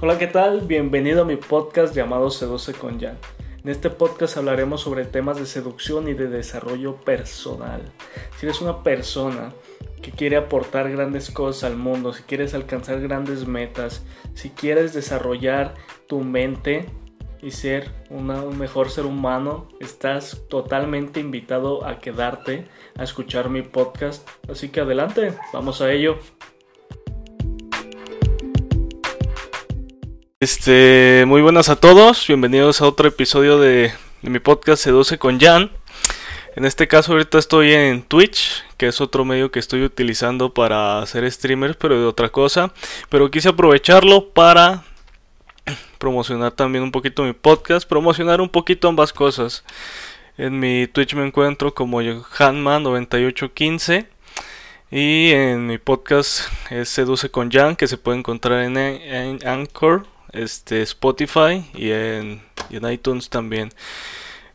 Hola, ¿qué tal? Bienvenido a mi podcast llamado Seduce con Jan. En este podcast hablaremos sobre temas de seducción y de desarrollo personal. Si eres una persona que quiere aportar grandes cosas al mundo, si quieres alcanzar grandes metas, si quieres desarrollar tu mente y ser un mejor ser humano, estás totalmente invitado a quedarte a escuchar mi podcast. Así que adelante, vamos a ello. Este, muy buenas a todos, bienvenidos a otro episodio de, mi podcast Seduce con Jan. En este caso ahorita estoy en Twitch, que es otro medio que estoy utilizando para hacer streamers, pero de otra cosa. Pero quise aprovecharlo para promocionar también un poquito mi podcast, promocionar un poquito ambas cosas. En mi Twitch me encuentro como Hanman9815 y en mi podcast es Seduce con Jan, que se puede encontrar en, en Anchor este, Spotify y en, iTunes también.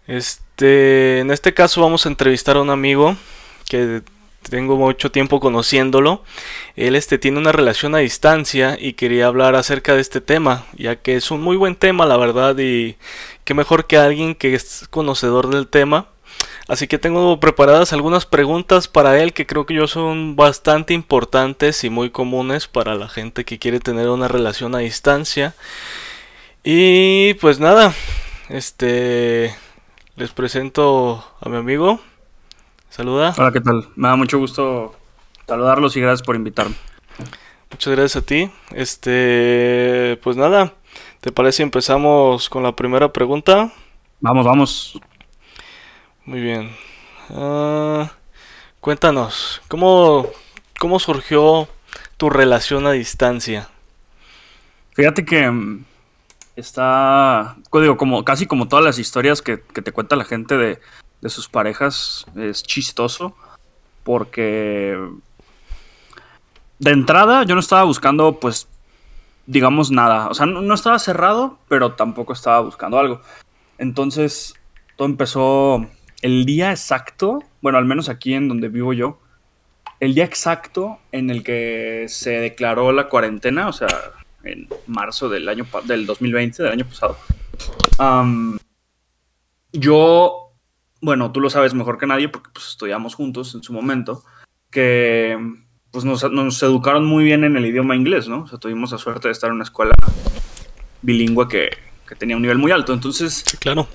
Este, en este caso vamos a entrevistar a un amigo que tengo mucho tiempo conociéndolo. Él este, tiene una relación a distancia y quería hablar acerca de este tema, ya que es un muy buen tema, la verdad, y qué mejor que alguien que es conocedor del tema Así que tengo preparadas algunas preguntas para él que creo que yo son bastante importantes y muy comunes para la gente que quiere tener una relación a distancia. Y pues nada, este les presento a mi amigo. Saluda. Hola, ¿qué tal? Me da mucho gusto saludarlos y gracias por invitarme. Muchas gracias a ti. Este, pues nada, ¿te parece si empezamos con la primera pregunta? Vamos, vamos. Muy bien. Ah, cuéntanos, ¿cómo, ¿cómo surgió tu relación a distancia? Fíjate que mm, está, digo, como, casi como todas las historias que, te cuenta la gente de, sus parejas, es chistoso, porque de entrada yo no estaba buscando, pues, digamos, nada. O sea, no estaba cerrado, pero tampoco estaba buscando algo. Entonces, todo empezó el día exacto, bueno, al menos aquí en donde vivo yo, el día exacto en el que se declaró la cuarentena, o sea, en marzo del año del 2020, del año pasado. yo, bueno, tú lo sabes mejor que nadie porque pues, estudiamos juntos en su momento, que pues nos, educaron muy bien en el idioma inglés, ¿no? O sea, tuvimos la suerte de estar en una escuela bilingüe que, que tenía un nivel muy alto. Entonces, claro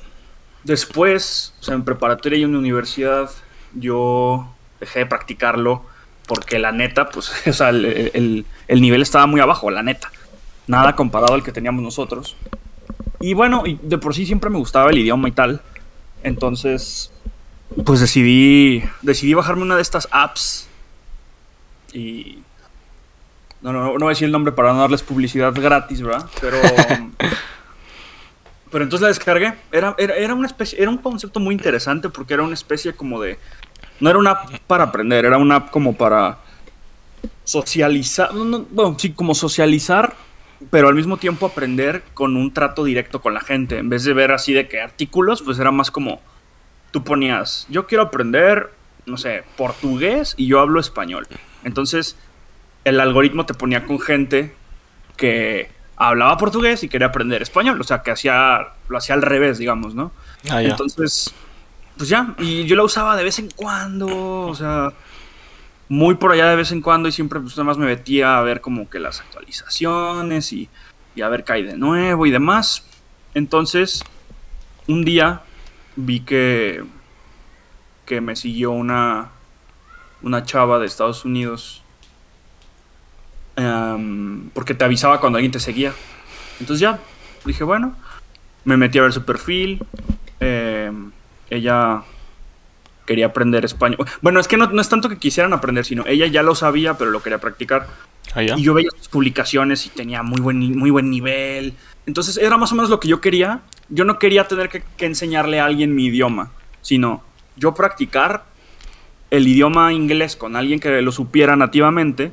Después, o sea, en preparatoria y en universidad, yo dejé de practicarlo porque la neta, pues, o sea, el, nivel estaba muy abajo, la neta. Nada comparado al que teníamos nosotros. Y bueno, de por sí siempre me gustaba el idioma y tal. Entonces, pues decidí, decidí bajarme una de estas apps. Y... No, no, no voy a decir el nombre para no darles publicidad gratis, ¿verdad? Pero... Pero entonces la descargué. Era, era, una especie, era un concepto muy interesante porque era una especie como de. No era una app para aprender, era una app como para socializar. bueno, sí, como socializar, pero al mismo tiempo aprender con un trato directo con la gente. En vez de ver así de que artículos, pues era más como. Tú ponías, yo quiero aprender, no sé, portugués y yo hablo español. Entonces, el algoritmo te ponía con gente que hablaba portugués y quería aprender español, o sea, que hacía, lo hacía al revés, digamos, ¿no? Ah, Entonces, pues ya, y yo la usaba de vez en cuando, o sea, muy por allá de vez en cuando y siempre pues nada más me metía a ver como que las actualizaciones y, y a ver qué hay de nuevo y demás. Entonces, un día vi que, que me siguió una, una chava de Estados Unidos Em, porque te avisaba cuando alguien te seguía. Entonces ya, dije, bueno, me metí a ver su perfil. Em, ella quería aprender español. Bueno, es que no, es tanto que quisieran aprender, sino ella ya lo sabía, pero lo quería practicar. Ah, y yo veía sus publicaciones y tenía muy buen, muy buen nivel. Entonces era más o menos lo que yo quería. Yo no quería tener que, que enseñarle a alguien mi idioma, sino yo practicar el idioma inglés con alguien que lo supiera nativamente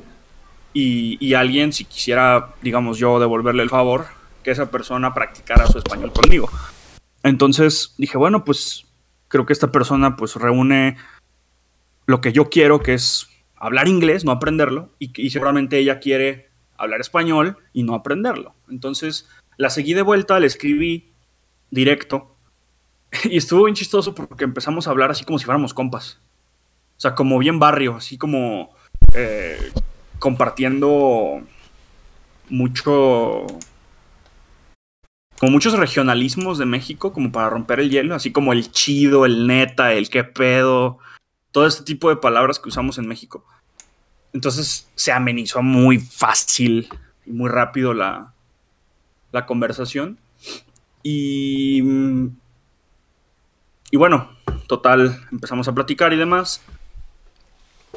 y, alguien, si quisiera, digamos yo, devolverle el favor, que esa persona practicara su español conmigo. Entonces dije, bueno, pues creo que esta persona pues reúne lo que yo quiero, que es hablar inglés, no aprenderlo, y, seguramente ella quiere hablar español y no aprenderlo. Entonces la seguí de vuelta, le escribí directo y estuvo bien chistoso porque empezamos a hablar así como si fuéramos compas. O sea, como bien barrio, así como eh, compartiendo mucho como muchos regionalismos de México, como para romper el hielo, así como el chido, el neta, el qué pedo, todo este tipo de palabras que usamos en México. Entonces se amenizó muy fácil y muy rápido la, la conversación. Y, y bueno, total, empezamos a platicar y demás.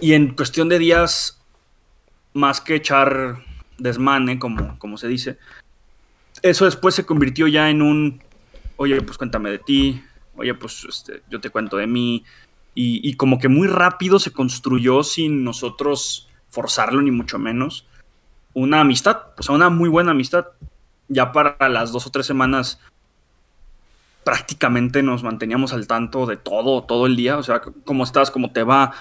Y en cuestión de días, más que echar desmane, como, como se dice, eso después se convirtió ya en un, oye, pues cuéntame de ti, oye, pues este, yo te cuento de mí. Y, como que muy rápido se construyó sin nosotros forzarlo, ni mucho menos, una amistad, o sea, una muy buena amistad. Ya para las dos o tres semanas prácticamente nos manteníamos al tanto de todo, todo el día, o sea, cómo estás, cómo te va,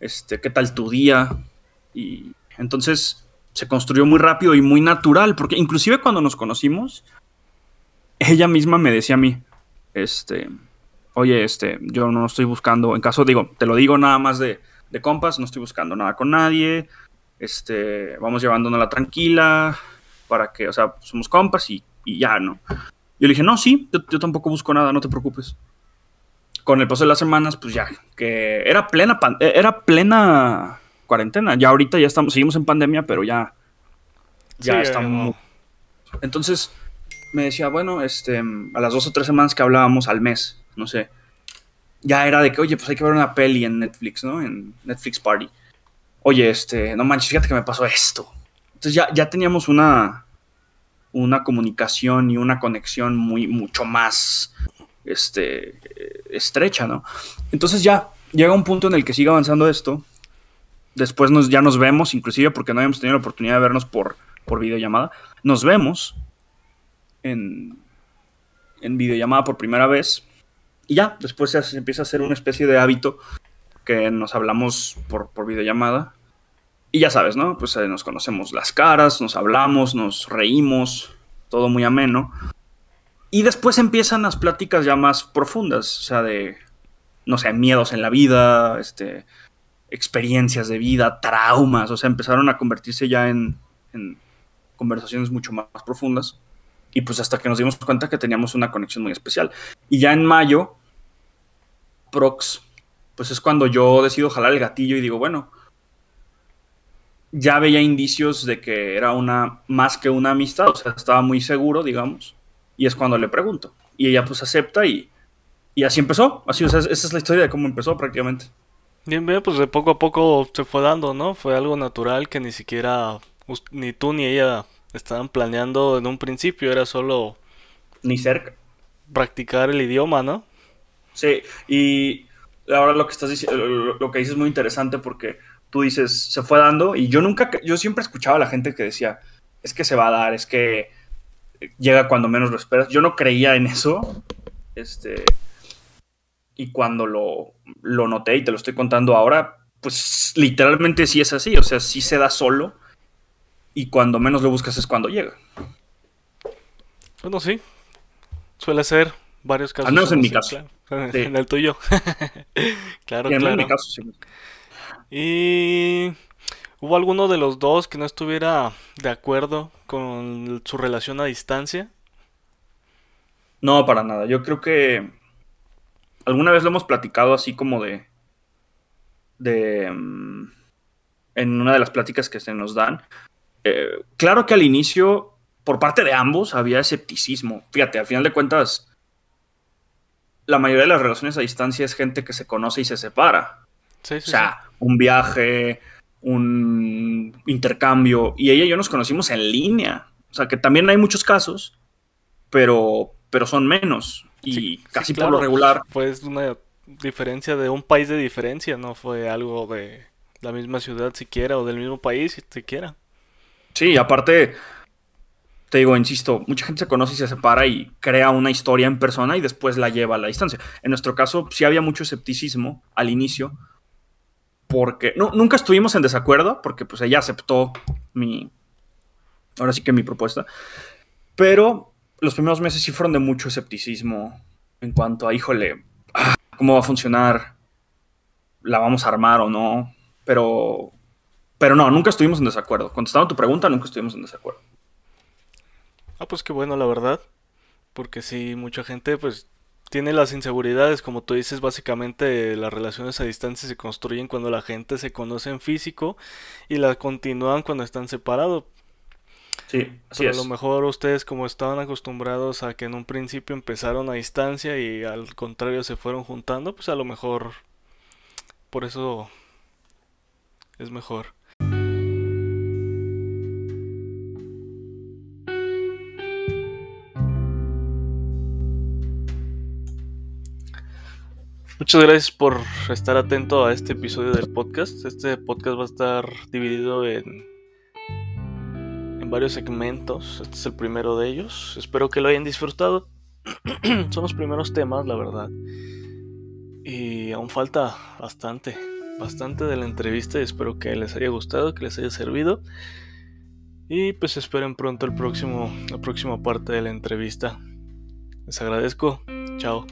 este, qué tal tu día. Y entonces se construyó muy rápido y muy natural, porque inclusive cuando nos conocimos, ella misma me decía a mí, este, oye, este, yo no estoy buscando, en caso digo, te lo digo nada más de, de compas, no estoy buscando nada con nadie, este, vamos llevándonos la tranquila, para que, o sea, somos compas y, ya, ¿no? Yo le dije, no, sí, yo, yo, tampoco busco nada, no te preocupes. Con el paso de las semanas, pues ya, que era plena, era plena cuarentena. Ya ahorita ya estamos, seguimos en pandemia, pero ya, ya estamos. Entonces me decía, bueno, este, a las dos o tres semanas que hablábamos al mes, no sé, ya era de que, oye, pues hay que ver una peli en Netflix, ¿no? En Netflix Party. Oye, este, no manches, fíjate que me pasó esto. Entonces ya, ya teníamos una, una comunicación y una conexión muy, mucho más, este, estrecha, ¿no? Entonces ya llega un punto en el que sigue avanzando esto después nos, ya nos vemos, inclusive porque no habíamos tenido la oportunidad de vernos por, por videollamada. Nos vemos en, en videollamada por primera vez. Y ya, después se, empieza a hacer una especie de hábito que nos hablamos por, por videollamada. Y ya sabes, ¿no? Pues eh, nos conocemos las caras, nos hablamos, nos reímos, todo muy ameno. Y después empiezan las pláticas ya más profundas, o sea, de, no sé, miedos en la vida, este, experiencias de vida, traumas, o sea, empezaron a convertirse ya en, conversaciones mucho más profundas. Y pues hasta que nos dimos cuenta que teníamos una conexión muy especial. Y ya en mayo, Prox, pues es cuando yo decido jalar el gatillo y digo, bueno, ya veía indicios de que era una más que una amistad, o sea, estaba muy seguro, digamos. Y es cuando le pregunto. Y ella pues acepta y, y así empezó. Así, o sea, esa es la historia de cómo empezó prácticamente. Bien, bien, pues de poco a poco se fue dando, ¿no? Fue algo natural que ni siquiera ni tú ni ella estaban planeando en un principio, era solo... Ni cerca. Practicar el idioma, ¿no? Sí, y ahora lo que estás diciendo, lo que dices es muy interesante porque tú dices, se fue dando y yo nunca, yo siempre escuchaba a la gente que decía, es que se va a dar, es que llega cuando menos lo esperas. Yo no creía en eso, este, y cuando lo, lo noté y te lo estoy contando ahora, pues literalmente sí es así, o sea, sí se da solo y cuando menos lo buscas es cuando llega. Bueno, sí, suele ser varios casos. Al menos en mi caso. En el tuyo. claro, claro. En mi caso, sí. Y hubo alguno de los dos que no estuviera de acuerdo con su relación a distancia. No, para nada. Yo creo que alguna vez lo hemos platicado así como de, de mm, en una de las pláticas que se nos dan. Eh, claro que al inicio, por parte de ambos, había escepticismo. Fíjate, al final de cuentas, la mayoría de las relaciones a distancia es gente que se conoce y se separa. o sea, un viaje, un intercambio. Y ella y yo nos conocimos en línea. O sea, que también hay muchos casos, pero, pero son menos y casi por lo regular. Fue una diferencia de un país de diferencia, no fue algo de la misma ciudad siquiera o del mismo país siquiera. Sí, aparte, te digo, insisto, mucha gente se conoce y se separa y crea una historia en persona y después la lleva a la distancia. En nuestro caso, sí había mucho escepticismo al inicio, porque no, nunca estuvimos en desacuerdo, porque pues ella aceptó mi, ahora sí que mi propuesta. Pero los primeros meses sí fueron de mucho escepticismo en cuanto a, híjole, ah, ¿cómo va a funcionar? ¿La vamos a armar o no? Pero, pero no, nunca estuvimos en desacuerdo. Contestando tu pregunta, nunca estuvimos en desacuerdo. Ah, pues qué bueno, la verdad. Porque sí, mucha gente pues tiene las inseguridades, como tú dices, básicamente las relaciones a distancia se construyen cuando la gente se conoce en físico y las continúan cuando están separados. Sí, así Pero es. a lo mejor ustedes como estaban acostumbrados a que en un principio empezaron a distancia y al contrario se fueron juntando, pues a lo mejor por eso es mejor. Muchas gracias por estar atento a este episodio del podcast. Este podcast va a estar dividido en, en varios segmentos. Este es el primero de ellos. Espero que lo hayan disfrutado. Son los primeros temas, la verdad. Y aún falta bastante, bastante de la entrevista. Y espero que les haya gustado, que les haya servido. Y pues esperen pronto el próximo, la próxima parte de la entrevista. Les agradezco. Chao.